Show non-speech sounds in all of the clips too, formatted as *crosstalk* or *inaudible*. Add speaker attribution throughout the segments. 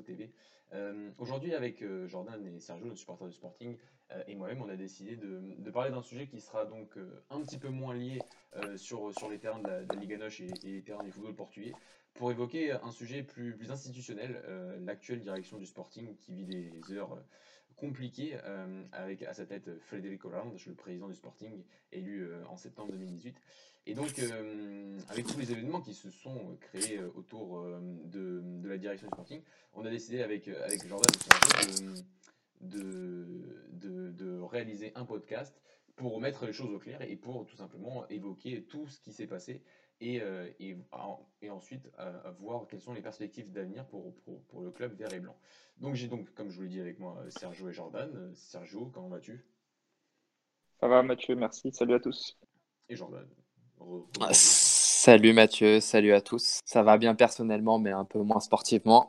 Speaker 1: TV. Euh, Aujourd'hui, avec euh, Jordan et Sergio, nos supporters du Sporting, euh, et moi-même, on a décidé de, parler d'un sujet qui sera donc euh, un petit peu moins lié sur, les terrains de la, de la Liga Noche et, les terrains du football portugais, pour évoquer un sujet plus, institutionnel, l'actuelle direction du Sporting qui vit des heures compliquées, avec à sa tête Federico Randes, le président du Sporting, élu en septembre 2018. Et donc, euh, avec tous les événements qui se sont créés euh, autour euh, de, de la direction du Sporting, on a décidé avec, euh, avec Jordan de, de, de, de réaliser un podcast pour mettre les choses au clair et pour tout simplement évoquer tout ce qui s'est passé et, euh, et, et ensuite euh, voir quelles sont les perspectives d'avenir pour, pour, pour le club vert et blanc. Donc j'ai donc, comme je vous l'ai dit avec moi, euh, Sergio et Jordan. Euh, Sergio, comment vas-tu?
Speaker 2: Ça va Mathieu, merci. Salut à tous.
Speaker 1: Et Jordan.
Speaker 3: Salut Mathieu, salut à tous. Ça va bien personnellement, mais un peu moins sportivement.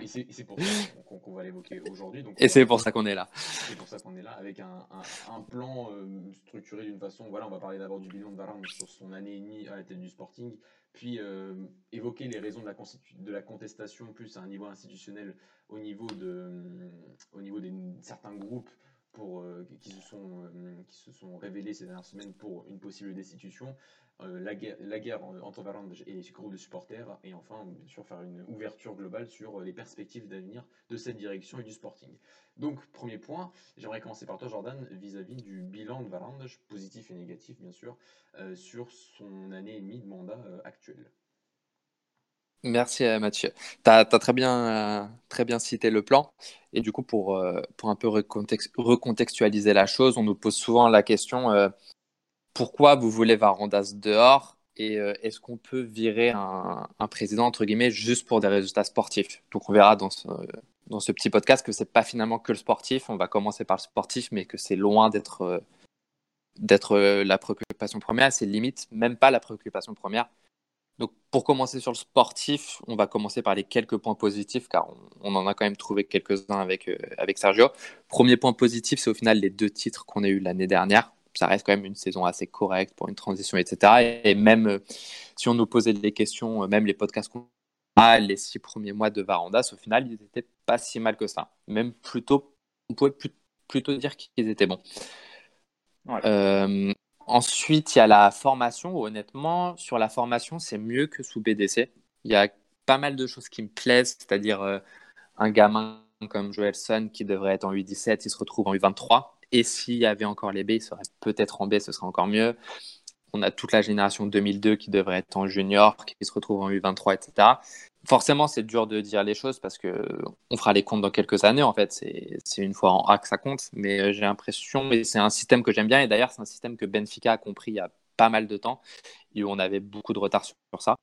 Speaker 1: Et c'est pour ça *laughs* qu'on va l'évoquer aujourd'hui.
Speaker 3: Et c'est pour ça qu'on est là.
Speaker 1: C'est pour ça qu'on est là avec un, un- un plan euh, structuré d'une façon. Voilà, on va parler d'abord du bilan de Varane sur son année et demie à la tête du Sporting, puis euh, évoquer les raisons de la, constitu- de la contestation plus à un niveau institutionnel au niveau de, euh, au niveau des certains groupes pour, euh, qui, se sont, euh, qui se sont révélés ces dernières semaines pour une possible destitution, euh, la, guerre, la guerre entre Varane et les groupes de supporters, et enfin, bien sûr, faire une ouverture globale sur les perspectives d'avenir de cette direction et du Sporting. Donc, premier point, j'aimerais commencer par toi, Jordan, vis-à-vis du bilan de Varane, positif et négatif, bien sûr, sur son année et demie de mandat actuel.
Speaker 3: Merci euh, Mathieu. Tu as, très bien, euh, très bien cité le plan. Et du coup, pour, euh, un peu recontex- recontextualiser la chose, on nous pose souvent la question pourquoi vous voulez Varandas dehors et est-ce qu'on peut virer un, président, entre guillemets, juste pour des résultats sportifs? Donc, on verra dans ce, petit podcast que c'est pas finalement que le sportif. On va commencer par le sportif, mais que c'est loin d'être d'être la préoccupation première. C'est limite même pas la préoccupation première. Donc, pour commencer sur le sportif, on va commencer par les quelques points positifs, car on, on en a quand même trouvé quelques-uns avec, euh, avec Sergio. Premier point positif, c'est au final les deux titres qu'on a eu l'année dernière. Ça reste quand même une saison assez correcte pour une transition, etc. Et, et même euh, si on nous posait des questions, euh, même les podcasts qu'on a, les six premiers mois de Varandas, au final, ils n'étaient pas si mal que ça. Même plutôt, on pouvait plutôt dire qu'ils étaient bons.
Speaker 2: Ouais.
Speaker 3: Euh, ensuite, il y a la formation. Honnêtement, sur la formation, c'est mieux que sous BDC. Il y a pas mal de choses qui me plaisent, c'est-à-dire euh, un gamin comme Joelson qui devrait être en U17, il se retrouve en U23. Et s'il y avait encore les B, il serait peut-être en B, ce serait encore mieux. On a toute la génération 2002 qui devrait être en junior, qui se retrouve en U23, etc. Forcément, c'est dur de dire les choses parce que on fera les comptes dans quelques années. En fait, c'est une fois en A que ça compte. Mais euh, j'ai l'impression, et c'est un système que j'aime bien. Et d'ailleurs, c'est un système que Benfica a compris il y a pas mal de temps et où on avait beaucoup de retard sur, sur ça.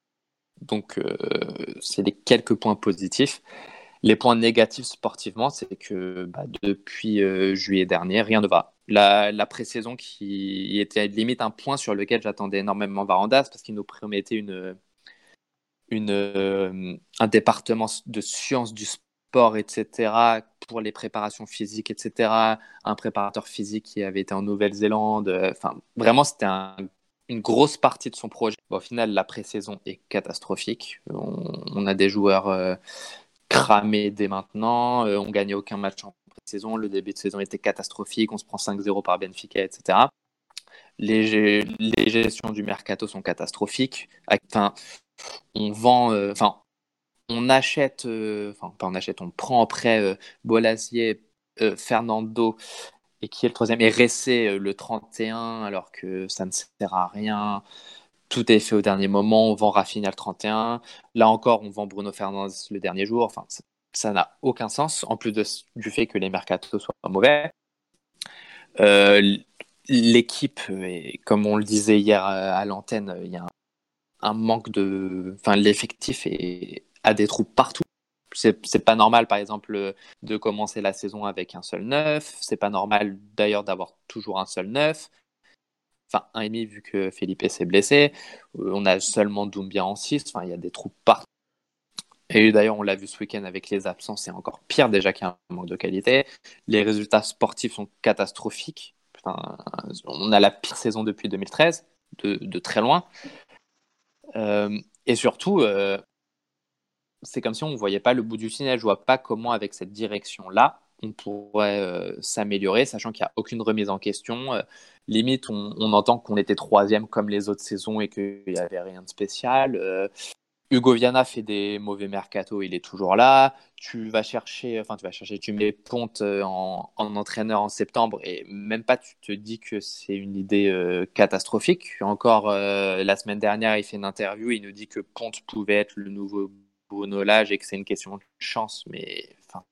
Speaker 3: Donc, euh, c'est les quelques points positifs. Les points négatifs sportivement, c'est que bah, depuis euh, juillet dernier, rien ne va. La, la pré-saison qui était limite un point sur lequel j'attendais énormément Varandas parce qu'il nous promettait une, euh, un département de sciences du sport, etc., pour les préparations physiques, etc., un préparateur physique qui avait été en Nouvelle-Zélande. Enfin, vraiment, c'était un- une grosse partie de son projet. Au final, la pré-saison est catastrophique. On, a des joueurs euh, cramés dès maintenant. Euh, on gagnait aucun match en pré-saison. Le début de saison était catastrophique. On se prend 5-0 par Benfica, etc. Les, les gestions du mercato sont catastrophiques. Enfin, on vend, euh, enfin, on achète, euh, enfin, pas on achète, on prend en prêt euh, Bolasier, Fernando, et qui est le troisième, et Ressé le 31, alors que ça ne sert à rien. Tout est fait au dernier moment. On vend Rafinha le 31. Là encore, on vend Bruno Fernandes le dernier jour. Enfin, ça- n'a aucun sens, en plus du fait que les mercatos soient mauvais. Euh, L'équipe, comme on le disait hier euh, à l'antenne, il y a un manque de. Enfin, l'effectif a des trous partout. C'est pas normal, par exemple, de commencer la saison avec un seul neuf. C'est pas normal, d'ailleurs, d'avoir toujours un seul neuf. Enfin, un et demi, vu que Felipe s'est blessé. Euh, On a seulement Doumbia en 6. Enfin, il y a des trous partout. Et d'ailleurs, on l'a vu ce week-end avec les absences, c'est encore pire déjà qu'il y a un manque de qualité. Les résultats sportifs sont catastrophiques. On a la pire saison depuis 2013, de, très loin. Euh, Et surtout, c'est comme si on ne voyait pas le bout du tunnel. Je vois pas comment, avec cette direction-là, on pourrait euh, s'améliorer, sachant qu'il n'y a aucune remise en question. Euh, limite, on, entend qu'on était troisième comme les autres saisons et qu'il n'y avait rien de spécial. Euh, Hugo Viana fait des mauvais mercato, il est toujours là. Tu vas chercher, enfin tu vas chercher, tu mets Ponte en, entraîneur en septembre et même pas tu te dis que c'est une idée catastrophique. Encore la semaine dernière, il fait une interview, il nous dit que Ponte pouvait être le nouveau Bruno Lage et que c'est une question de chance, mais enfin,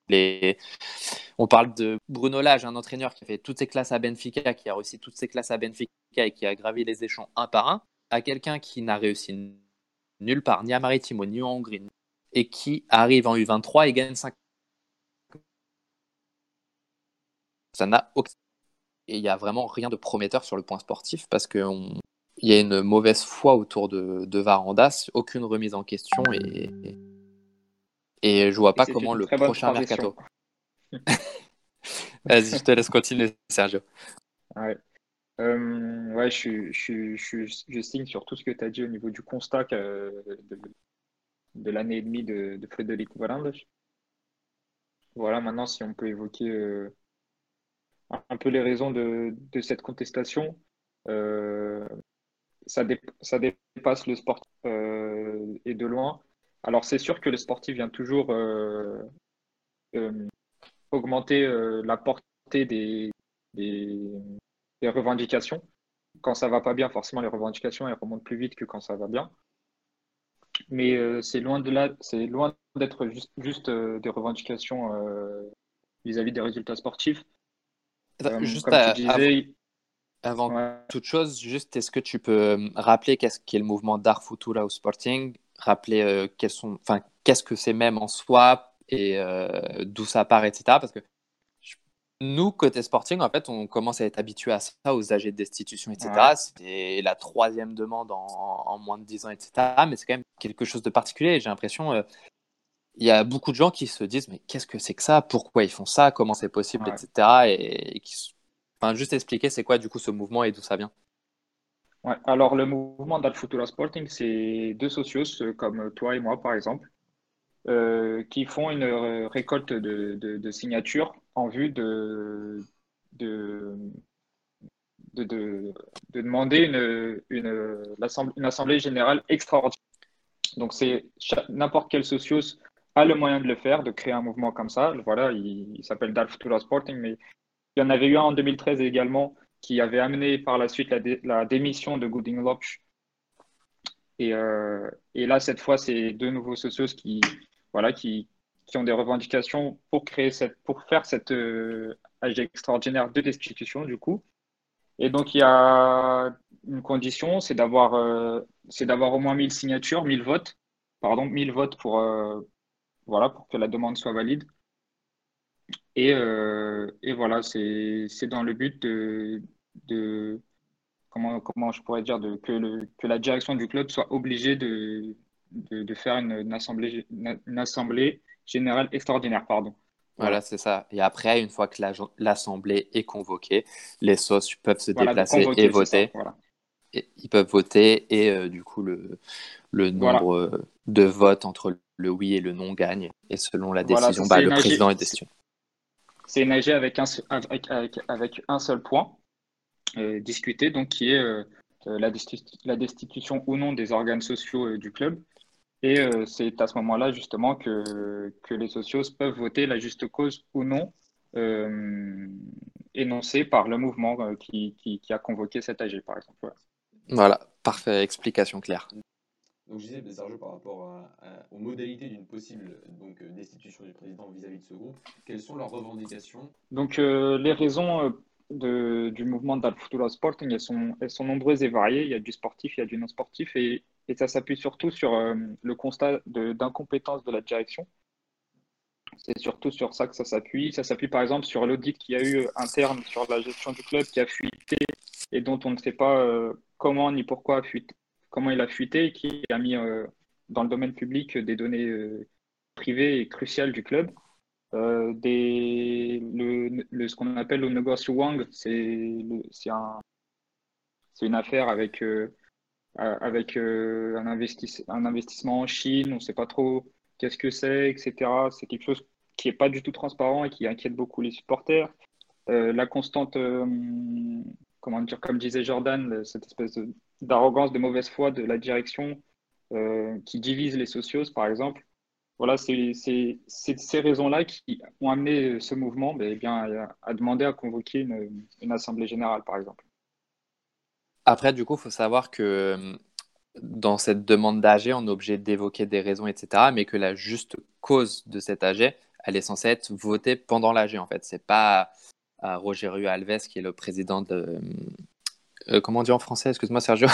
Speaker 3: on parle de Bruno Lage, un entraîneur qui a fait toutes ses classes à Benfica, qui a réussi toutes ses classes à Benfica et qui a gravi les échelons un par un, à quelqu'un qui n'a réussi nulle part, ni à Maritimo, ni en Hongrie, et qui arrive en U23 et gagne 5. Ça n'a aucun. Et il n'y a vraiment rien de prometteur sur le point sportif parce qu'on il y a une mauvaise foi autour de, de Varandas, aucune remise en question et, et je vois pas comment le prochain mercato. *laughs* Vas-y, je te laisse continuer, Sergio.
Speaker 2: Ouais. Euh, ouais, je, signe sur tout ce que tu as dit au niveau du constat de, l'année et demie de, Frédéric Varandas. Voilà, maintenant, si on peut évoquer euh, un peu les raisons de, cette contestation. Euh, ça, ça dépasse le sport et de loin. Alors c'est sûr que le sportif vient toujours augmenter la portée des, revendications. Quand ça va pas bien, forcément les revendications elles remontent plus vite que quand ça va bien. Mais c'est loin de là, c'est loin d'être juste, juste des revendications vis-à-vis des résultats sportifs.
Speaker 3: juste comme tu disais, avant toute chose, juste est-ce que tu peux euh, rappeler qu'est-ce qu'est le mouvement d'Arfutura au Sporting? Rappeler euh, qu'est-ce que c'est même en soi et euh, d'où ça part, etc. Parce que nous, côté Sporting, en fait, on commence à être habitué à ça, aux âgés de destitution, etc. C'est la troisième demande en, moins de 10 ans, etc. Mais c'est quand même quelque chose de particulier. J'ai l'impression, il y a beaucoup de gens qui se disent, mais qu'est-ce que c'est que ça? Pourquoi ils font ça? Comment c'est possible, etc. Et, et qui Enfin, juste expliquer c'est quoi du coup ce mouvement et d'où ça vient.
Speaker 2: Ouais, alors le mouvement d'Al Sporting, c'est deux socios euh, comme toi et moi par exemple, euh, qui font une euh, récolte de, signatures en vue de, de, de, demander une, une, une, assemblée générale extraordinaire. Donc c'est n'importe quel socios a le moyen de le faire, de créer un mouvement comme ça. Voilà, il, il s'appelle Dal Sporting, mais il y en avait eu un en 2013 également qui avait amené par la suite la, démission de Gooding Lodge. Et, euh, et, là, cette fois, c'est deux nouveaux socios qui, voilà, qui, qui, ont des revendications pour, créer cette, pour faire cette euh, extraordinaire de destitution, du coup. Et donc, il y a une condition, c'est d'avoir euh, d'avoir au moins 1000 signatures, 1000 votes, pardon, 1000 votes pour, euh, voilà, pour que la demande soit valide. Et, euh, et voilà, c'est dans le but de, de comment, comment je pourrais dire, de, que, le, que la direction du club soit obligée de, de, faire une, assemblée, une, assemblée générale extraordinaire. Pardon.
Speaker 3: Voilà, c'est ça. Et après, une fois que l'assemblée est convoquée, les sauces peuvent se déplacer et voter. et, ils peuvent voter et euh, du coup, le, le nombre euh, de votes entre le oui et le non gagne. Et selon la décision, bah, le président est décision.
Speaker 2: C'est nagé avec un, avec, avec, un seul point euh, discuté, donc qui est euh, la, la, destitution ou non des organes sociaux du club. Et c'est à ce moment-là justement que, que les socios peuvent voter la juste cause ou non énoncée par le mouvement qui, qui, qui, a convoqué cet AG, par exemple.
Speaker 3: Voilà, voilà parfait, explication claire.
Speaker 1: Donc je disais, Sergio, par rapport aux modalités d'une possible donc, euh, destitution du président vis-à-vis de ce groupe, quelles sont leurs revendications?
Speaker 2: Donc euh, les raisons euh, de, du mouvement d'Al Futuro Sporting, elles sont, elles sont nombreuses et variées. Il y a du sportif, il y a du non sportif, et, et ça s'appuie surtout sur le constat d'incompétence de, la direction. C'est surtout sur ça que ça s'appuie. Ça s'appuie par exemple sur l'audit qu'il y a eu interne sur la gestion du club qui a fuité et dont on ne sait pas comment ni pourquoi comment il a fuité, qui a mis euh, dans le domaine public des données euh, privées et cruciales du club. Euh, des, le, ce qu'on appelle le Wang, c'est un, une affaire avec avec un, un investissement en Chine, on ne sait pas trop qu'est-ce que c'est, etc. C'est quelque chose qui n'est pas du tout transparent et qui inquiète beaucoup les supporters. la constante, comment dire, comme disait Jordan, cette espèce d'arrogance, de, mauvaise foi de la direction qui divise les socios, par exemple voilà, c'est ces raisons-là qui ont amené ce mouvement eh bien, à demander à convoquer une, assemblée générale, par exemple.
Speaker 3: Après, du coup, il faut savoir que euh, dans cette demande d'AG, on est obligé d'évoquer des raisons, etc., mais que la juste cause de cet AG, elle est censée être votée pendant l'AG, en fait. C'est pas à Roger Alves, qui est le président de... Euh, comment on dit en français? Excuse-moi, Sergio.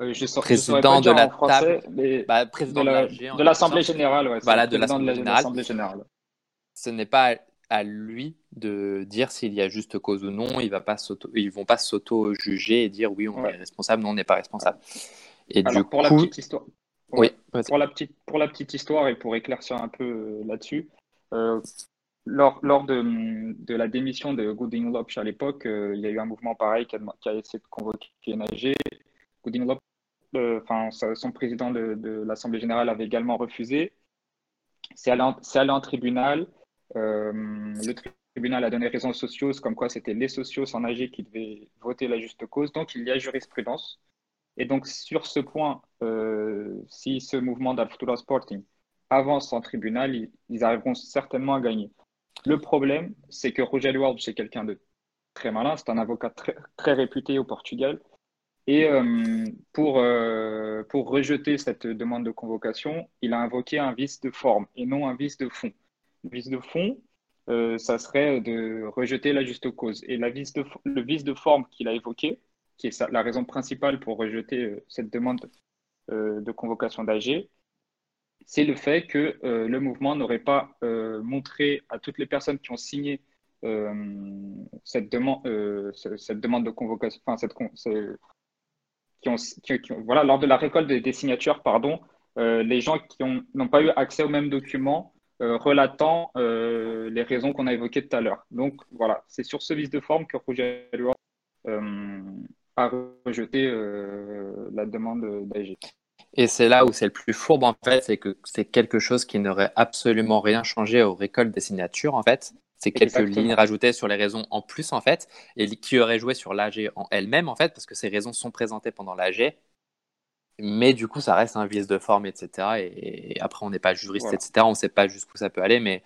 Speaker 2: Euh, je président de la français, table, bah, président de l'Assemblée générale. Ouais,
Speaker 3: voilà, de l'Assemblée générale. Ce n'est pas à lui de dire s'il y a juste cause ou non. Ils vont pas s'auto-juger et dire oui, on est responsable, non, on n'est pas responsable.
Speaker 2: Et du pour la petite histoire. Oui, pour la petite pour la petite histoire et pour éclaircir un peu euh, là-dessus, euh, lors, lors de, de, la démission de Gooding Lopes à l'époque, il y a eu un mouvement pareil qui a, qui a essayé de convoquer NAG. Gooding Lopes enfin, son président de, l'Assemblée générale avait également refusé. C'est allé, allé, en tribunal. Euh, le tribunal a donné raison aux socios, comme quoi c'était les socios en AG qui devaient voter la juste cause. Donc, il y a jurisprudence. Et donc, sur ce point, euh, si ce mouvement d'Alfutura Sporting avance en tribunal, ils, arriveront certainement à gagner. Le problème, c'est que Roger Ward, c'est quelqu'un de très malin, c'est un avocat très, réputé au Portugal. Et euh, pour rejeter cette demande de convocation, il a invoqué un vice de forme et non un vice de fond. Vice de fond, euh, ça serait de rejeter la juste cause. Et de, le vice de forme qu'il a évoqué, qui est la raison principale pour rejeter cette demande de convocation d'AG, c'est le fait que le mouvement n'aurait pas montré à toutes les personnes qui ont signé cette, demande, cette demande de convocation, enfin, cette, qui ont, voilà, lors de la récolte des, signatures, pardon, euh, les gens qui n'ont pas eu accès aux mêmes documents euh, relatant euh, les raisons qu'on a évoquées tout à l'heure. Donc voilà, c'est sur ce vice de forme que Roger a rejeté la demande d'AG.
Speaker 3: Et c'est là où c'est le plus fourbe en fait, c'est que c'est quelque chose qui n'aurait absolument rien changé aux récoltes des signatures en fait. C'est quelques lignes rajoutées sur les raisons en plus, en fait, et qui auraient joué sur l'AG en elle-même, en fait, parce que ces raisons sont présentées pendant l'AG. Mais du coup, ça reste un vice de forme, etc. Et, après, on n'est pas juriste, etc. On ne sait pas jusqu'où ça peut aller, mais,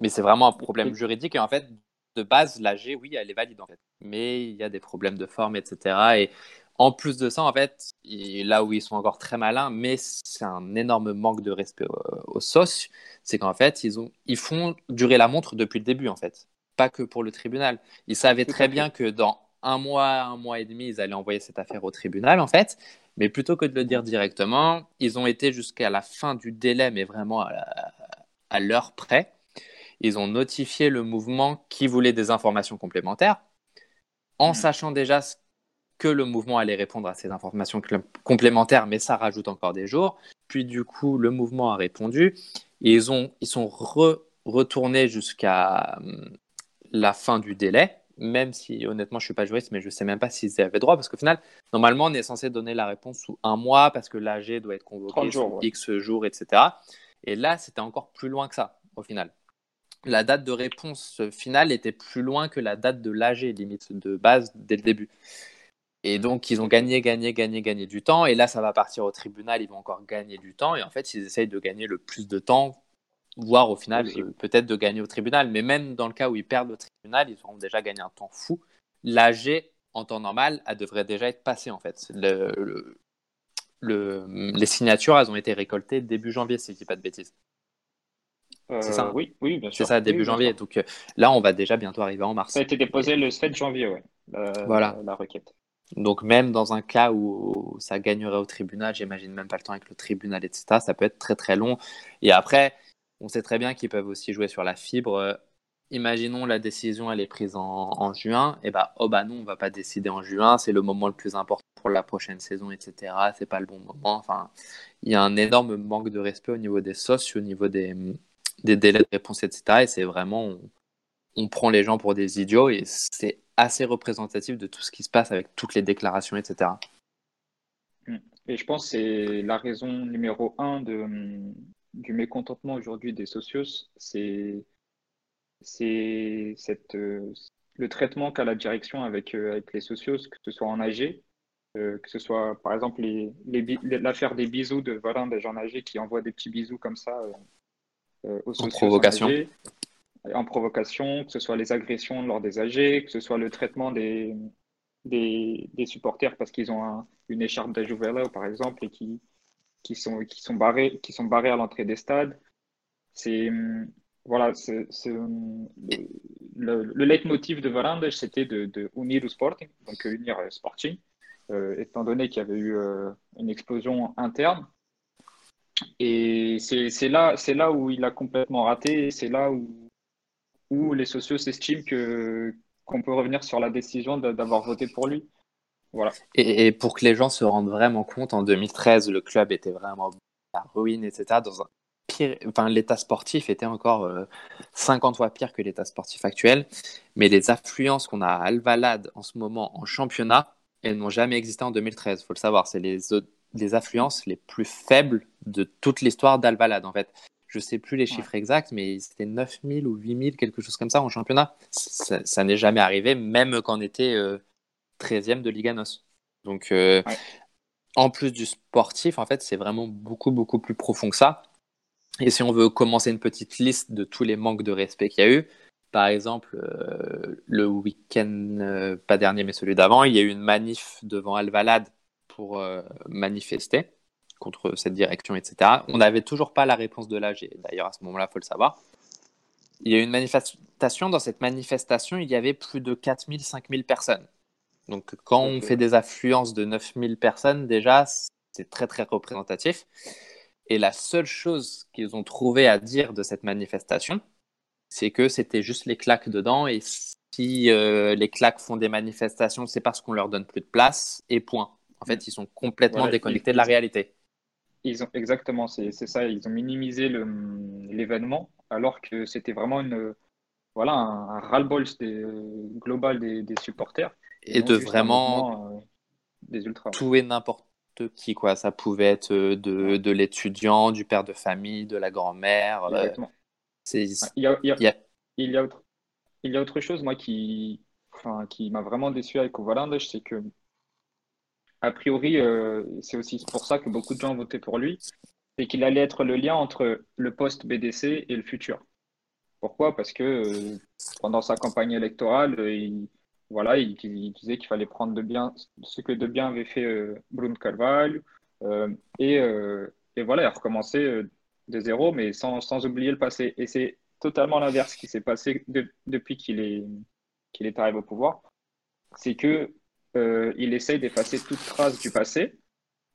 Speaker 3: mais c'est vraiment un problème juridique. Et en fait, de base, l'AG, oui, elle est valide, en fait. Mais il y a des problèmes de forme, etc. Et en plus de ça, en fait, là où ils sont encore très malins, mais c'est un énorme manque de respect aux, sauces, c'est qu'en fait, ils, ont, ils font durer la montre depuis le début, en fait. Pas que pour le tribunal. Ils savaient très bien que dans un mois, un mois et demi, ils allaient envoyer cette affaire au tribunal, en fait. Mais plutôt que de le dire directement, ils ont été jusqu'à la fin du délai, mais vraiment à l'heure près. Ils ont notifié le mouvement qui voulait des informations complémentaires, en mmh. sachant déjà que le mouvement allait répondre à ces informations complémentaires, mais ça rajoute encore des jours. Puis du coup, le mouvement a répondu. Et ils, ont, ils sont retournés jusqu'à hum, la fin du délai, même si honnêtement je suis pas juriste, mais je sais même pas s'ils avaient droit, parce qu'au final, normalement, on est censé donner la réponse sous un mois, parce que l'AG doit être convoqué sous X jours, etc. Et là, c'était encore plus loin que ça, au final. La date de réponse finale était plus loin que la date de l'AG, limite de base, dès le début. Et donc, ils ont gagné, gagné, gagné, gagné du temps. Et là, ça va partir au tribunal, ils vont encore gagner du temps. Et en fait, ils essayent de gagner le plus de temps, voire au final, euh, peut-être de gagner au tribunal. Mais même dans le cas où ils perdent au tribunal, ils auront déjà gagné un temps fou. L'AG, en temps normal, elle devrait déjà être passée, en fait. Le, le, les signatures, elles ont été récoltées début janvier, si je ne dis pas de bêtises.
Speaker 2: c'est ça hein? Oui, oui, bien sûr.
Speaker 3: C'est ça, début janvier. Donc euh, là, on va déjà bientôt arriver en mars.
Speaker 2: Ça a été déposé le 7 janvier, ouais. voilà. la requête.
Speaker 3: Donc même dans un cas où ça gagnerait au tribunal, j'imagine même pas le temps avec le tribunal, etc., ça peut être très très long. Et après, on sait très bien qu'ils peuvent aussi jouer sur la fibre. Imaginons la décision, elle est prise en, juin, et bah oh bah non, on va pas décider en juin, c'est le moment le plus important pour la prochaine saison, etc. C'est pas le bon moment. Enfin, il y a un énorme manque de respect au niveau des sauces, au niveau des, des délais de réponse, etc. Et c'est vraiment, on prend les gens pour des idiots et c'est assez représentatif de tout ce qui se passe avec toutes les déclarations, etc.
Speaker 2: et je pense que c'est la raison numéro un de, du mécontentement aujourd'hui des socios, c'est c'est cette le traitement qu'a la direction avec, avec les socios, que ce soit en AG, que ce soit par exemple l'affaire les, des bisous de Varin des gens âgés qui envoient des petits bisous comme ça aux socios. En
Speaker 3: provocation.
Speaker 2: En, provocation, que ce soit les agressions lors des AG, que ce soit le traitement des, des, supporters parce qu'ils ont une écharpe d'Ajuvela, par exemple, et qui, qui, sont, qui, sont barrés, qui sont barrés à l'entrée des stades. C'est voilà, c'est, le, le, leitmotiv de Varandas, c'était de, de, unir le sporting, donc unir le sporting, euh, étant donné qu'il y avait eu euh, une explosion interne. Et c'est, là, c'est là où il a complètement raté, c'est là où, où les socios s'estiment que, qu'on peut revenir sur la décision d'avoir voté pour lui. Voilà.
Speaker 3: Et, pour que les gens se rendent vraiment compte, en 2013, le club était vraiment à ruine, etc. Dans un pire, enfin, l'état sportif était encore 50 euh, fois pire que l'état sportif actuel. Mais les affluences qu'on a à Alvalade en ce moment en championnat, elles n'ont jamais existé en 2013. Il faut le savoir, c'est les, les affluences les plus faibles de toute l'histoire d'Alvalade, en fait je sais plus les chiffres exacts, mais c'était 9000 ou 8000, quelque chose comme ça en championnat. Ça, n'est jamais arrivé, même quand on était 13e euh, de Liga NOS. Donc, euh, en plus du sportif, en fait, c'est vraiment beaucoup, beaucoup plus profond que ça. Et si on veut commencer une petite liste de tous les manques de respect qu'il y a eu, par exemple, euh, le week-end, pas dernier, mais celui d'avant, il y a eu une manif devant Alvalade pour manifester contre cette direction, etc. On n'avait toujours pas la réponse de l'AG. D'ailleurs, à ce moment-là, il faut le savoir. Il y a eu une manifestation. Dans cette manifestation, il y avait plus de 4000, 5000 personnes. Donc, quand on fait des affluences de 9000 personnes, déjà, c'est très, très représentatif. Et la seule chose qu'ils ont trouvé à dire de cette manifestation, c'est que c'était juste les claques dedans. Et si euh, les claques font des manifestations, c'est parce qu'on leur donne plus de place et point. En fait, ils sont complètement déconnectés de la réalité.
Speaker 2: Ils ont, exactement, c'est ça. Ils ont minimisé l'événement alors que c'était vraiment une, voilà, un, ras-le-bol global des, des, supporters.
Speaker 3: Et, de vraiment euh,
Speaker 2: des ultras.
Speaker 3: tout et n'importe qui. Quoi. Ça pouvait être euh, de, de l'étudiant, du père de famille, de la grand-mère.
Speaker 2: Il, y a, il, y a, il, y a, autre, il y a autre chose, moi, qui, enfin, qui m'a vraiment déçu avec Ovalandes, c'est que a priori, euh, c'est aussi pour ça que beaucoup de gens ont voté pour lui, c'est qu'il allait être le lien entre le poste BDC et le futur. Pourquoi? Parce que euh, pendant sa campagne électorale, il, voilà, il, disait qu'il fallait prendre de bien ce que de bien avait fait Bruno Carvalho et, et, voilà, recommencer de zéro, mais sans, sans oublier le passé. Et c'est totalement l'inverse qui s'est passé depuis qu'il est, est arrivé au pouvoir. C'est que euh, il essaye d'effacer toute trace du passé.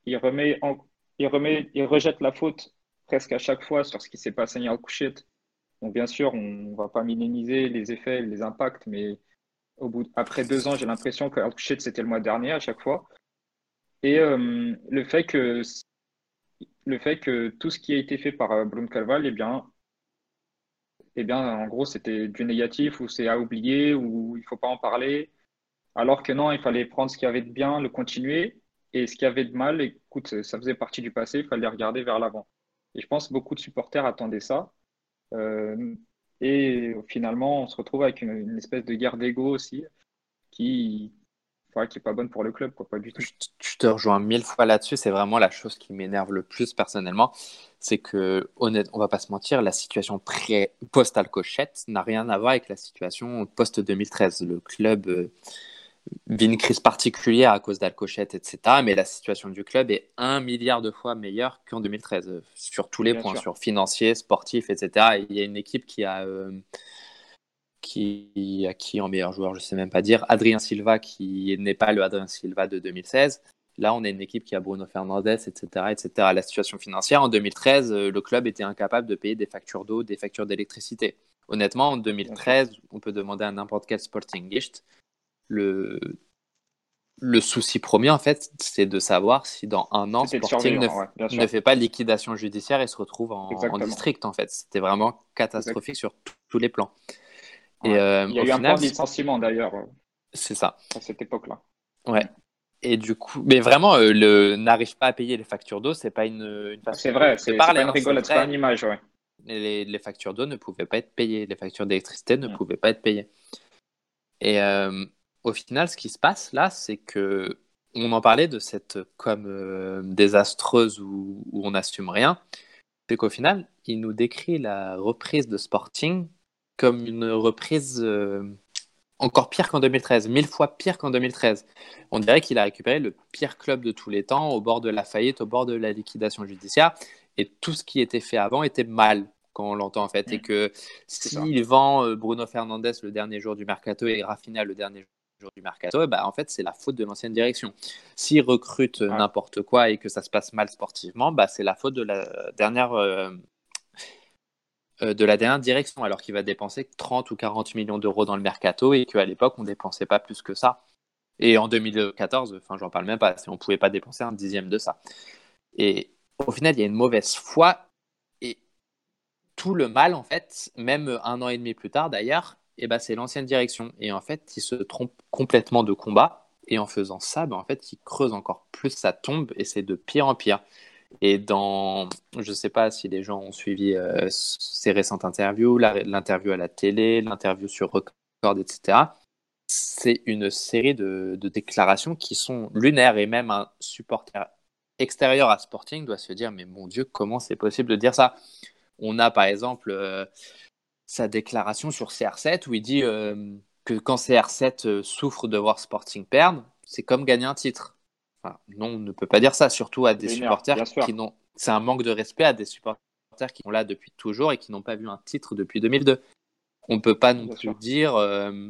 Speaker 2: Il, remet il, remet, il rejette la faute presque à chaque fois sur ce qui s'est passé à Alcouchet. Donc, bien sûr, on ne va pas minimiser les effets, les impacts, mais après deux ans, j'ai l'impression que Alcouchet, c'était le mois dernier à chaque fois. Et euh, le, fait que, le fait que tout ce qui a été fait par euh, Blum Calval, eh bien, eh bien, en gros, c'était du négatif ou c'est à oublier ou il ne faut pas en parler. Alors que non, il fallait prendre ce qu'il y avait de bien, le continuer, et ce qu'il y avait de mal, écoute, ça faisait partie du passé, il fallait regarder vers l'avant. Et je pense que beaucoup de supporters attendaient ça. Euh, et finalement, on se retrouve avec une, espèce de guerre d'ego aussi, qui qui est pas bonne pour le club, quoi, du tout.
Speaker 3: Je te rejoins mille fois là-dessus. C'est vraiment la chose qui m'énerve le plus personnellement, c'est que honnête, on va pas se mentir, la situation pré post Alcochette n'a rien à voir avec la situation post 2013. Le club euh, vit une crise particulière à cause d'Alcochette, etc. Mais la situation du club est un milliard de fois meilleure qu'en 2013 euh, sur tous les points, sur financier, sportif, etc. il y a une équipe qui a euh, qui a qui en meilleur joueur, je sais même pas dire, Adrien Silva qui n'est pas le Adrien Silva de 2016. Là, on a une équipe qui a Bruno Fernandez, etc., etc. La situation financière en 2013, euh, le club était incapable de payer des factures d'eau, des factures d'électricité. Honnêtement, en 2013, on peut demander à n'importe quel Sporting Gicht le, le souci premier, en fait, c'est de savoir si dans un an, Sporting ne, fait pas liquidation judiciaire et se retrouve en, district, en fait. C'était vraiment catastrophique sur tous les plans.
Speaker 2: Et, euh, Il y a eu un point de licenciement, d'ailleurs.
Speaker 3: C'est ça.
Speaker 2: À cette époque-là.
Speaker 3: Ouais. Et du coup, mais vraiment, euh, le n'arrive pas à payer les factures d'eau, c'est pas une, une façon
Speaker 2: C'est vrai, c'est pas une
Speaker 3: hein,
Speaker 2: rigolade,
Speaker 3: c'est
Speaker 2: pas une image, ouais.
Speaker 3: les, les factures d'eau ne pouvaient pas être payées, les factures d'électricité ne
Speaker 2: Mm.
Speaker 3: pouvaient pas être payées. Et euh, au final, ce qui se passe là, c'est que on en parlait de cette com euh, désastreuse où, où on n'assume rien. C'est qu'au final, il nous décrit la reprise de Sporting comme une reprise euh, encore pire qu'en 2013, mille fois pire qu'en 2013. On dirait qu'il a récupéré le pire club de tous les temps, au bord de la faillite, au bord de la liquidation judiciaire, et tout ce qui était fait avant était mal quand on l'entend en fait, et que
Speaker 2: C'est ça.
Speaker 3: s'il vend euh, Bruno Fernandes le dernier jour du mercato et Rafinha le dernier jour du mercato, eh ben, en fait c'est la faute de l'ancienne direction. S'il recrute euh,
Speaker 2: Ouais.
Speaker 3: n'importe quoi et que ça se passe mal sportivement, bah, c'est la faute de la dernière euh, euh, de la dernière direction, alors qu'il va dépenser 30 ou 40 millions d'euros dans le mercato et qu'à l'époque, on dépensait pas plus que ça. Et en 2014, enfin, j'en parle même pas, on pouvait pas dépenser un dixième de ça. Et au final, il y a une mauvaise foi et tout le mal, en fait, même un an et demi plus tard d'ailleurs, eh ben, c'est l'ancienne direction. Et en fait, il se trompe complètement de combat. Et en faisant ça, ben, en fait, il creuse encore plus sa tombe et c'est de pire en pire. Et dans, je ne sais pas si les gens ont suivi euh, ces récentes interviews, l'interview à la télé, l'interview sur Record, etc. C'est une série de, de déclarations qui sont lunaires et même un supporter extérieur à Sporting doit se dire mais mon Dieu comment c'est possible de dire ça? On a par exemple euh, sa déclaration sur CR7 où il dit euh, que quand CR7 euh, souffre de voir Sporting perdre, c'est comme gagner un titre. Enfin, non, on ne peut pas dire ça, surtout à des supporters qui n'ont. C'est un manque de respect à des supporters qui sont là depuis toujours et qui n'ont pas vu un titre depuis 2002. On ne peut pas non
Speaker 2: Bien
Speaker 3: plus
Speaker 2: sûr.
Speaker 3: dire, euh,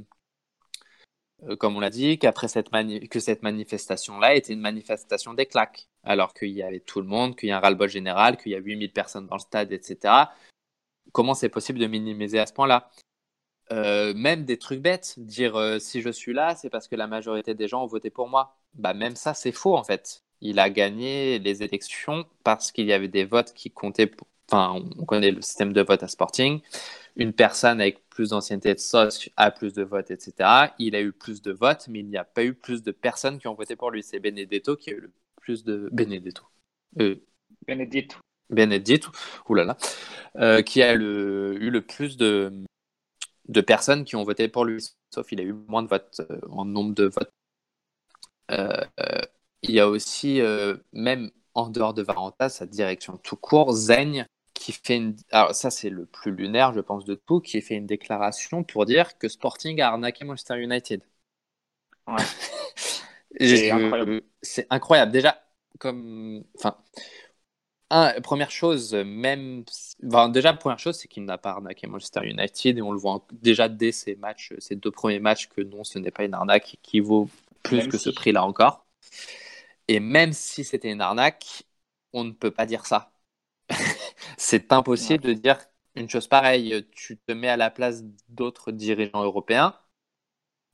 Speaker 3: euh, comme on l'a dit, qu'après cette mani- que cette manifestation-là était une manifestation des claques, alors qu'il y avait tout le monde, qu'il y a un ras-le-bol général, qu'il y a 8000 personnes dans le stade, etc. Comment c'est possible de minimiser à ce point-là Euh, Même des trucs bêtes, dire euh, si je suis là, c'est parce que la majorité des gens ont voté pour moi. Bah même ça, c'est faux en fait. Il a gagné les élections parce qu'il y avait des votes qui comptaient. Enfin, on connaît le système de vote à Sporting. Une personne avec plus d'ancienneté de soc a plus de votes, etc. Il a eu plus de votes, mais il n'y a pas eu plus de personnes qui ont voté pour lui. C'est Benedetto qui a eu le plus de Benedetto. Euh,
Speaker 2: Benedetto.
Speaker 3: Benedetto, oulala, euh, qui a le- eu le plus de, de personnes qui ont voté pour lui, sauf il a eu moins de votes euh, en nombre de votes. Euh, il y a aussi, euh, même en dehors de Varanta, sa direction tout court, Zeigne, qui fait une. Alors, ça, c'est le plus lunaire, je pense, de tout, qui fait une déclaration pour dire que Sporting a arnaqué Manchester United.
Speaker 2: Ouais. *laughs* C'est incroyable.
Speaker 3: C'est incroyable. Déjà, comme. Enfin. Un, première chose, même. Enfin, déjà, première chose, c'est qu'il n'a pas arnaqué Manchester United et on le voit déjà dès ces matchs, ces deux premiers matchs, que non, ce n'est pas une arnaque qui vaut plus
Speaker 2: Même
Speaker 3: que
Speaker 2: si.
Speaker 3: ce prix-là encore. Et même si c'était une arnaque, on ne peut pas dire ça. *laughs* c'est impossible de dire une chose pareille. Tu te mets à la place d'autres dirigeants européens.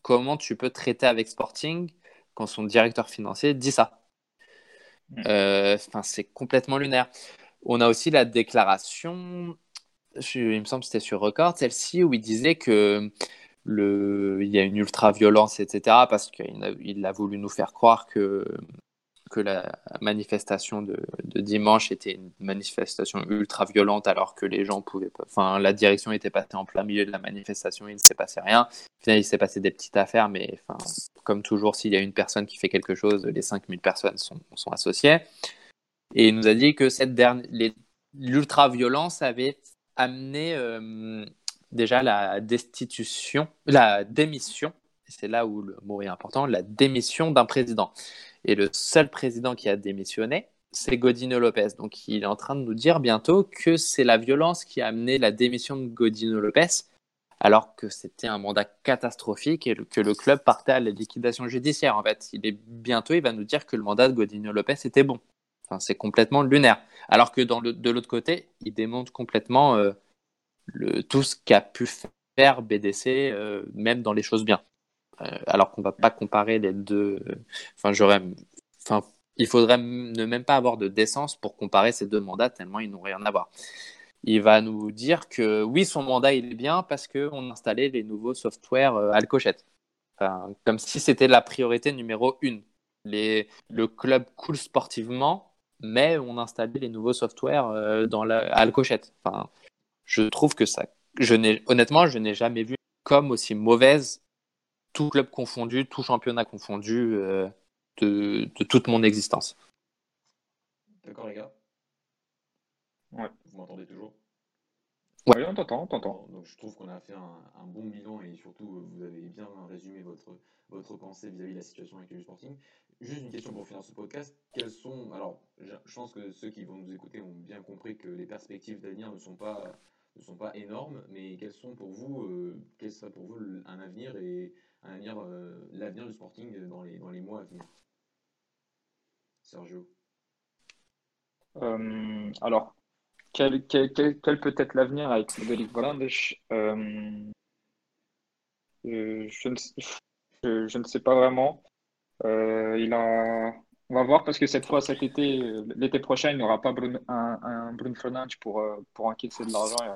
Speaker 3: Comment tu peux traiter avec Sporting quand son directeur financier dit ça? Euh, Enfin, c'est complètement lunaire. On a aussi la déclaration, il me semble que c'était sur Record, celle-ci, où il disait que le, il y a une ultra-violence, etc., parce qu'il a, il a voulu nous faire croire que, que la manifestation de, dimanche était une manifestation ultra-violente, alors que les gens pouvaient pas. Enfin, la direction était passée en plein milieu de la manifestation, il ne s'est passé rien. Au final, il s'est passé des petites affaires, mais enfin, comme toujours, s'il y a une personne qui fait quelque chose, les 5000 personnes sont, associées. Et il nous a dit que cette dernière, l'ultra-violence avait amené euh, déjà la destitution, la démission, c'est là où le mot est important, la démission d'un président. Et le seul président qui a démissionné, c'est Godino Lopez. Donc il est en train de nous dire bientôt que c'est la violence qui a amené la démission de Godino Lopez, alors que c'était un mandat catastrophique et que le club partait à la liquidation judiciaire. En fait, il est bientôt, il va nous dire que le mandat de Godino Lopez était bon. Enfin, c'est complètement lunaire. Alors que de l'autre côté, il démonte complètement euh, tout ce qu'a pu faire BDC, euh, même dans les choses bien. Euh, alors qu'on va pas comparer les deux. euh, Enfin, j'aurais. Il faudrait ne même pas avoir de décence pour comparer ces deux mandats tellement ils n'ont rien à voir. Il va nous dire que oui, son mandat il est bien parce qu'on a installé les nouveaux softwares euh, Alcochette. Comme si c'était la priorité numéro une. Le club coule sportivement, mais on installait les nouveaux softwares dans la, à Alcochette. Je trouve que ça. Je honnêtement, je n'ai jamais vu comme aussi mauvaise, tout club confondu, tout championnat confondu, euh, de, de, toute mon existence.
Speaker 1: D'accord, les gars
Speaker 2: Ouais.
Speaker 1: Vous m'entendez toujours?
Speaker 2: Oui, on t'entend, on t'entend.
Speaker 1: Donc je trouve qu'on a fait un, un, bon bilan et surtout vous avez bien résumé votre, votre pensée vis-à-vis de la situation avec le Sporting. Juste une question pour finir ce podcast. Quels sont, alors je pense que ceux qui vont nous écouter ont bien compris que les perspectives d'avenir ne sont pas ne sont pas énormes, mais quels sont pour vous, euh, quel serait pour vous un avenir et avenir, euh, l'avenir du Sporting dans les dans les mois à venir Sergio.
Speaker 2: Euh, alors, quel, peut être l'avenir avec Frédéric Volandes euh, je, ne, sais pas vraiment. Euh, il a, on va voir parce que cette fois, cet été, l'été prochain, il n'y aura pas un, un pour, euh, pour encaisser de l'argent.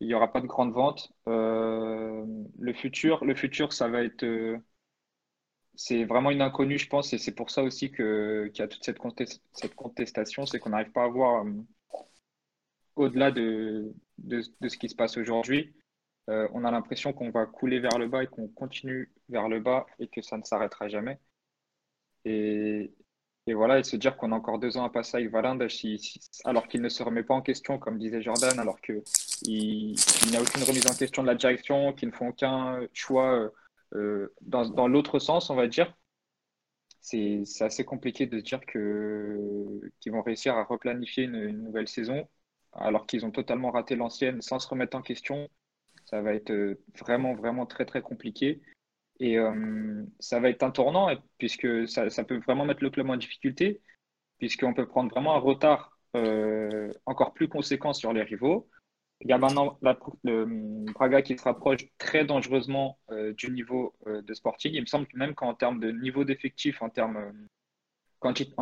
Speaker 2: Il n'y aura pas de grande vente. Euh, le futur, le futur, ça va être c'est vraiment une inconnue, je pense, et c'est pour ça aussi qu'il y a toute cette, contest cette contestation, c'est qu'on n'arrive pas à voir au-delà de, de, de, ce qui se passe aujourd'hui. Euh, on a l'impression qu'on va couler vers le bas et qu'on continue vers le bas et que ça ne s'arrêtera jamais. Et, et, voilà, et se dire qu'on a encore deux ans à passer avec Valinde, alors qu'il ne se remet pas en question, comme disait Jordan, alors qu'il il, n'y a aucune remise en question de la direction, qu'ils ne font aucun choix euh, dans, dans l'autre sens, on va dire. C'est assez compliqué de se dire qu'ils qu vont réussir à replanifier une, une nouvelle saison alors qu'ils ont totalement raté l'ancienne sans se remettre en question. Ça va être euh, vraiment, vraiment très, très compliqué. Et euh, ça va être un tournant, puisque ça, peut vraiment mettre le club en difficulté, puisqu'on peut prendre vraiment un retard euh, encore plus conséquent sur les rivaux. Il y a maintenant le Braga qui se rapproche très dangereusement euh, du niveau euh, de Sporting. Il me semble que même qu'en termes de niveau d'effectif, en termes, quantitatifs,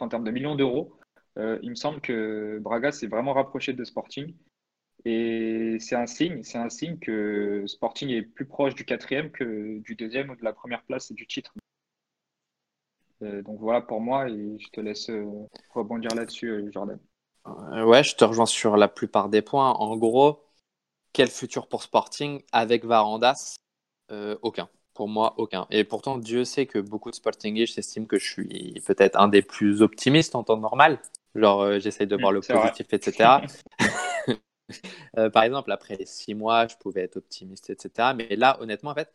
Speaker 2: en termes de millions d'euros, euh, il me semble que Braga s'est vraiment rapproché de Sporting. Et c'est un signe, c'est un signe que Sporting est plus proche du quatrième que du deuxième ou de la première place et du titre. Euh, donc voilà pour moi et je te laisse euh, rebondir là-dessus, Jordan.
Speaker 3: Ouais, je te rejoins sur la plupart des points. En gros, quel futur pour Sporting avec Varandas euh, Aucun. Pour moi, aucun. Et pourtant, Dieu sait que beaucoup de Sportingish estiment que je suis peut-être un des plus optimistes en temps normal. Genre, euh, j'essaye de voir le positif, vrai. etc. *laughs* *laughs* euh, par exemple, après les six mois, je pouvais être optimiste, etc. Mais là, honnêtement, en fait,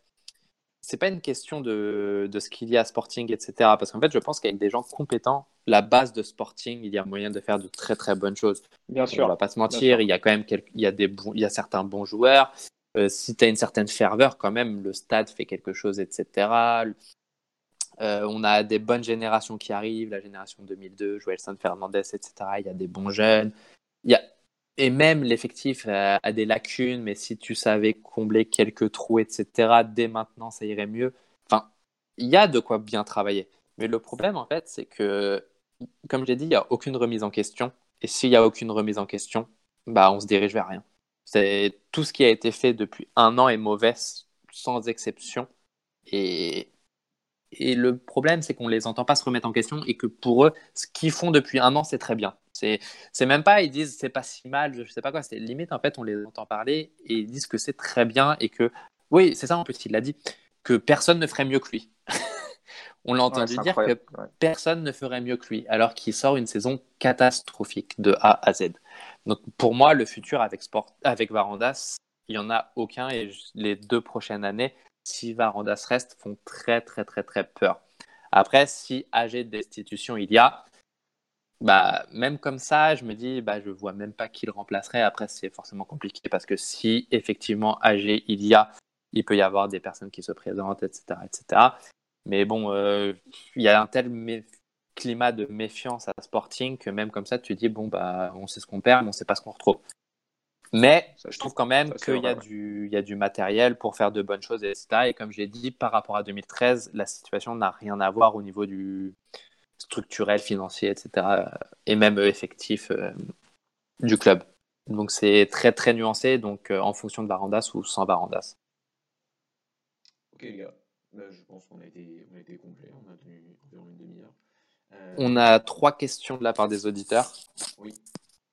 Speaker 3: c'est pas une question de, de ce qu'il y a à Sporting, etc. Parce qu'en fait, je pense qu'avec des gens compétents, la base de Sporting, il y a moyen de faire de très très bonnes choses.
Speaker 2: Bien sûr.
Speaker 3: On va pas se mentir, il y a quand même quelques, il y a des bons, il y a certains bons joueurs. Euh, si tu as une certaine ferveur, quand même, le stade fait quelque chose, etc. Euh, on a des bonnes générations qui arrivent, la génération 2002, Joël Fernandez, etc. Il y a des bons jeunes. Il y a... Et même l'effectif a, a, des lacunes, mais si tu savais combler quelques trous, etc., dès maintenant, ça irait mieux. Enfin, il y a de quoi bien travailler. Mais le problème, en fait, c'est que, comme je l'ai dit, il n'y a aucune remise en question. Et s'il n'y a aucune remise en question, bah, on se dirige vers rien. C'est tout ce qui a été fait depuis un an est mauvais, sans exception. Et et le problème, c'est qu'on ne les entend pas se remettre en question et que pour eux, ce qu'ils font depuis un an, c'est très bien. C'est, même pas, ils disent c'est pas si mal, je sais pas quoi. C'est limite, en fait, on les entend parler et ils disent que c'est très bien et que, oui, c'est ça en plus, il l'a dit, que personne ne ferait mieux que lui. *laughs* on l'a entendu ouais, dire que ouais. personne ne ferait mieux que lui, alors qu'il sort une saison catastrophique de A à Z. Donc pour moi, le futur avec, Sport, avec Varandas, il n'y en a aucun et les deux prochaines années, si Varandas reste, font très très très très peur. Après, si âgé de destitution il y a, bah, même comme ça, je me dis, bah, je vois même pas qui le remplacerait. Après, c'est forcément compliqué parce que si effectivement âgé il y a, il peut y avoir des personnes qui se présentent, etc. etc. Mais bon, euh, il y a un tel climat de méfiance à Sporting que même comme ça, tu dis, bon, bah, on sait ce qu'on perd, mais on sait pas ce qu'on retrouve. Mais ça, je trouve quand même qu'il y, a ouais. du, y a du matériel pour faire de bonnes choses, etc. Et comme j'ai dit, par rapport à 2013, la situation n'a rien à voir au niveau du structurel, financier, etc. Et même effectif euh, du club. Donc c'est très très nuancé, donc euh, en fonction de Varandas ou sans Varandas.
Speaker 1: Ok les gars, Là, je pense qu'on a été, on a été Euh,
Speaker 3: On a trois questions de la part des auditeurs.
Speaker 1: Oui.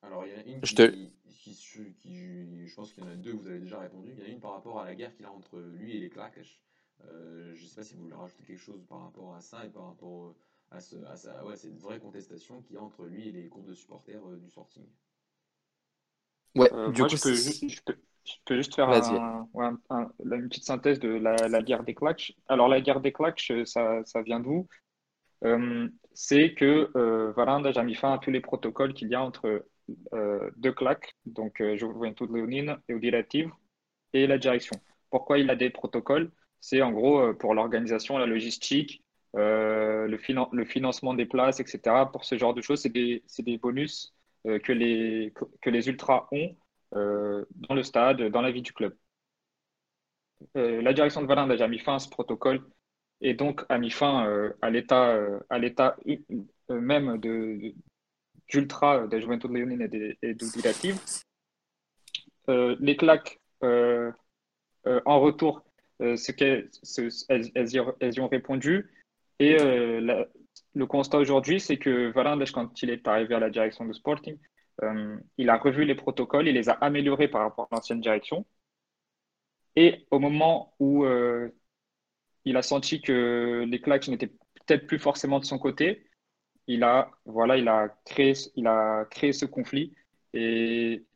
Speaker 1: Alors, il y en a une
Speaker 3: Je
Speaker 1: qui,
Speaker 3: te-
Speaker 1: qui, qui- qui- je pense qu'il y en a deux, vous avez déjà répondu. Il y en a une par rapport à la guerre qu'il a entre lui et les claques. Euh, je ne sais pas si vous voulez rajouter quelque chose par rapport à ça et par rapport à, ce, à ça, ouais, cette vraie contestation qu'il y a entre lui et les groupes de supporters euh, du Sporting.
Speaker 3: Ouais,
Speaker 2: Euh,
Speaker 3: du
Speaker 2: moi,
Speaker 3: coup,
Speaker 2: je peux,
Speaker 3: c'est-
Speaker 2: ju- je peux- je peux juste faire
Speaker 3: Vas-y.
Speaker 2: un- ouais, un- un- la- une petite synthèse de la, la guerre des claques. Alors, la guerre des claques, euh, ça, ça vient d'où? Euh, c'est que euh, Varanda a mis fin à tous les protocoles qu'il y a entre euh, deux claques, donc euh, Juventud Leonine et Audilative, et la direction. Pourquoi il a des protocoles? C'est en gros euh, pour l'organisation, la logistique, euh, le, finan- le financement des places, etc. Pour ce genre de choses, c'est des, bonus euh, que les, ultras ont euh, dans le stade, dans la vie du club. La direction de Valence a déjà mis fin à ce protocole et donc a mis fin à l'état même de, d'ultra de Juventud Leonine et. Euh, les claques en retour, ce qu'elles- elles y ont répondu. Et euh, le constat aujourd'hui, c'est que Valence, quand il est arrivé à la direction de Sporting, euh, il a revu les protocoles, il les a améliorés par rapport à l'ancienne direction. Et au moment où euh, il a senti que les claques n'étaient peut-être plus forcément de son côté, il a, voilà, il a créé, il a créé ce conflit. Et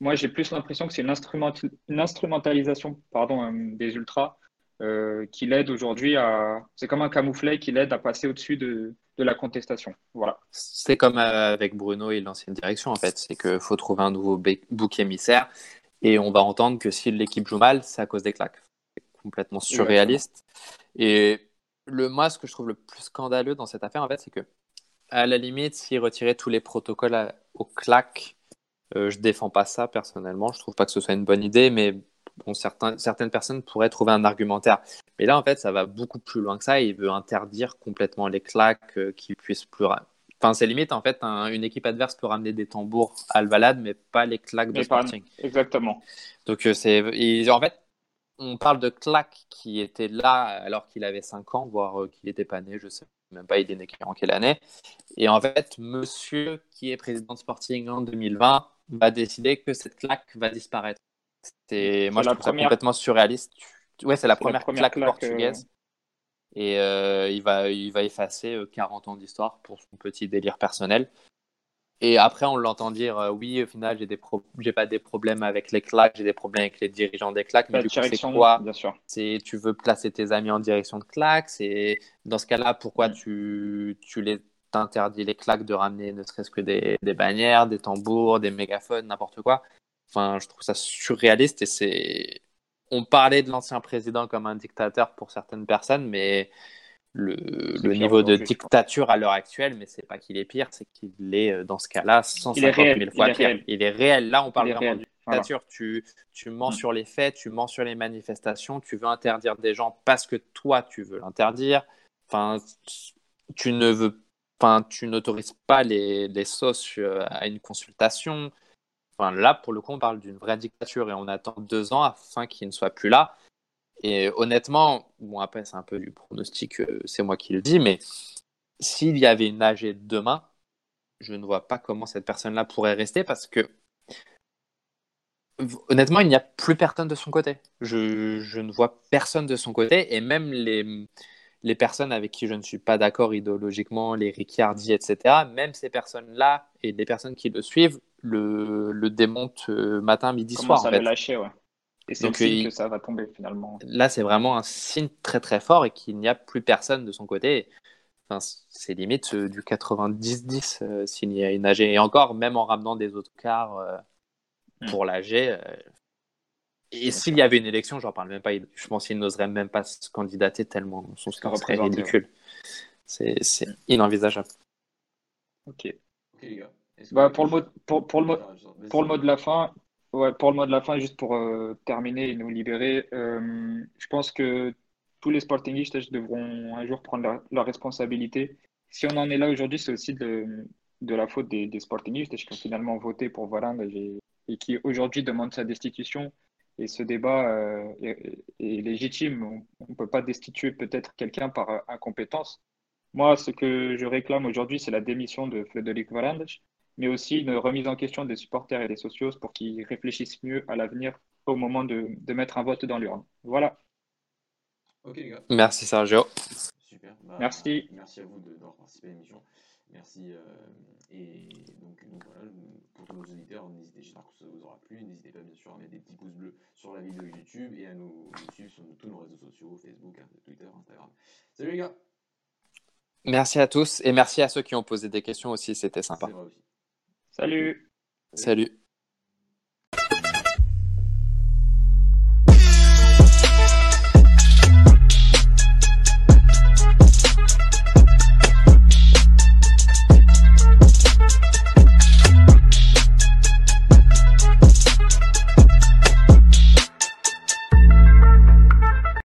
Speaker 2: moi, j'ai plus l'impression que c'est une, instrumental- une instrumentalisation pardon, des ultras euh, qui l'aide aujourd'hui à. C'est comme un camouflet qui l'aide à passer au-dessus de, de la contestation. Voilà.
Speaker 3: C'est comme euh, avec Bruno et l'ancienne direction, en fait. C'est qu'il faut trouver un nouveau bouc émissaire. Et on va entendre que si l'équipe joue mal, c'est à cause des claques. C'est complètement surréaliste. Et le, moi, ce que je trouve le plus scandaleux dans cette affaire, en fait, c'est que, à la limite, s'ils retiraient tous les protocoles à- aux claques, euh, je défends pas ça personnellement. Je trouve pas que ce soit une bonne idée, mais bon, certains, certaines personnes pourraient trouver un argumentaire. Mais là, en fait, ça va beaucoup plus loin que ça. Il veut interdire complètement les claques, euh, qu'ils puissent plus. Enfin, c'est limite, en fait, un- une équipe adverse peut ramener des tambours à Alvalade, mais pas les claques de
Speaker 2: pas-
Speaker 3: Sporting.
Speaker 2: Exactement.
Speaker 3: Donc, euh, c'est. En fait, on parle de claque qui était là alors qu'il avait 5 ans, voire euh, qu'il n'était pas né, je sais même pas, il est né en quelle année. Et en fait, monsieur qui est président de Sporting en 2020 va décider que cette claque va disparaître. C'est, moi, je
Speaker 2: la
Speaker 3: trouve ça complètement surréaliste. Ouais, c'est la première, claque,
Speaker 2: claque, euh,
Speaker 3: portugaise. Et euh, il, va, il va effacer euh, 40 ans d'histoire pour son petit délire personnel. Et après, on l'entend dire euh, oui, au final, j'ai des pro- j'ai pas des problèmes avec les claques, j'ai des problèmes avec les dirigeants des claques. Mais
Speaker 2: La
Speaker 3: du coup, c'est quoi
Speaker 2: bien sûr.
Speaker 3: C'est tu veux placer tes amis en direction de claques. C'est dans ce cas-là, pourquoi
Speaker 2: Mm.
Speaker 3: tu, tu les t'interdis les claques de ramener ne serait-ce que des, des bannières, des tambours, des mégaphones, n'importe quoi? Enfin, je trouve ça surréaliste et c'est. On parlait de l'ancien président comme un dictateur pour certaines personnes, mais le, niveau de dictature à l'heure actuelle, mais c'est pas qu'il est pire, c'est qu'il est euh, dans ce cas-là 150
Speaker 2: réel,
Speaker 3: 000 fois
Speaker 2: il
Speaker 3: pire.
Speaker 2: réel.
Speaker 3: Il est réel. Là, on parle vraiment de
Speaker 2: Voilà.
Speaker 3: dictature. Tu, tu mens
Speaker 2: Mm.
Speaker 3: sur les faits, tu mens sur les manifestations, tu veux interdire des gens parce que toi, tu veux l'interdire. Enfin, tu ne veux, enfin, tu n'autorises pas les, les sauces euh, à une consultation. Là, pour le coup, on parle d'une vraie dictature et on attend deux ans afin qu'il ne soit plus là. Et honnêtement, bon, après, c'est un peu du pronostic, euh, c'est moi qui le dis, mais s'il y avait une AG demain, je ne vois pas comment cette personne-là pourrait rester parce que honnêtement, il n'y a plus personne de son côté. Je, je ne vois personne de son côté et même les, les personnes avec qui je ne suis pas d'accord idéologiquement, les Ricciardi, etc., même ces personnes-là et les personnes qui le suivent le, le démontent euh, matin, midi, soir.
Speaker 2: Commence
Speaker 3: En fait.
Speaker 2: le lâcher, ouais. Et c'est
Speaker 3: Donc, il-
Speaker 2: que ça va tomber finalement.
Speaker 3: Là, c'est vraiment un signe très très fort et qu'il n'y a plus personne de son côté. Enfin, c'est limite euh, du 90-10 euh, s'il y a une AG. Et encore, même en ramenant des autres cars euh,
Speaker 2: Mm.
Speaker 3: pour l'AG. euh, et s'il y avait une élection, j'en parle même pas. Je pense qu'il n'oserait même pas se candidater tellement son score serait ridicule. C'est c'est inenvisageable.
Speaker 2: Ok.
Speaker 1: Ok, les gars.
Speaker 2: Bah, pour le mot, pour, pour le mot,
Speaker 1: à-
Speaker 2: pour le mot de la fin, ouais, pour le mot de la fin, juste pour euh, terminer et nous libérer, euh, je pense que tous les sportingistes devront un jour prendre leur, leur responsabilité. Si on en est là aujourd'hui, c'est aussi de, de la faute des, des sportingistes qui ont finalement voté pour Varane et, et qui aujourd'hui demandent sa destitution. Et ce débat euh, est, est légitime. On ne peut pas destituer peut-être quelqu'un par incompétence. Moi, ce que je réclame aujourd'hui, c'est la démission de Frédéric Varandas, mais aussi une remise en question des supporters et des socios pour qu'ils réfléchissent mieux à l'avenir au moment de, de mettre un vote dans l'urne. Voilà.
Speaker 1: Ok les gars.
Speaker 3: Merci Sergio.
Speaker 1: Super. Bah,
Speaker 2: Merci.
Speaker 1: Merci à vous de- d'avoir participé à l'émission. Merci. euh, et donc, donc voilà, pour tous nos auditeurs, n'hésitez, j'espère que ça vous aura plu. N'hésitez pas bien sûr à mettre des petits pouces bleus sur la vidéo YouTube et à nous, nous suivre sur tous nos réseaux sociaux, Facebook, Twitter, Instagram. Salut les gars.
Speaker 3: Merci à tous et merci à ceux qui ont posé des questions aussi, c'était sympa.
Speaker 2: Salut.
Speaker 3: Salut.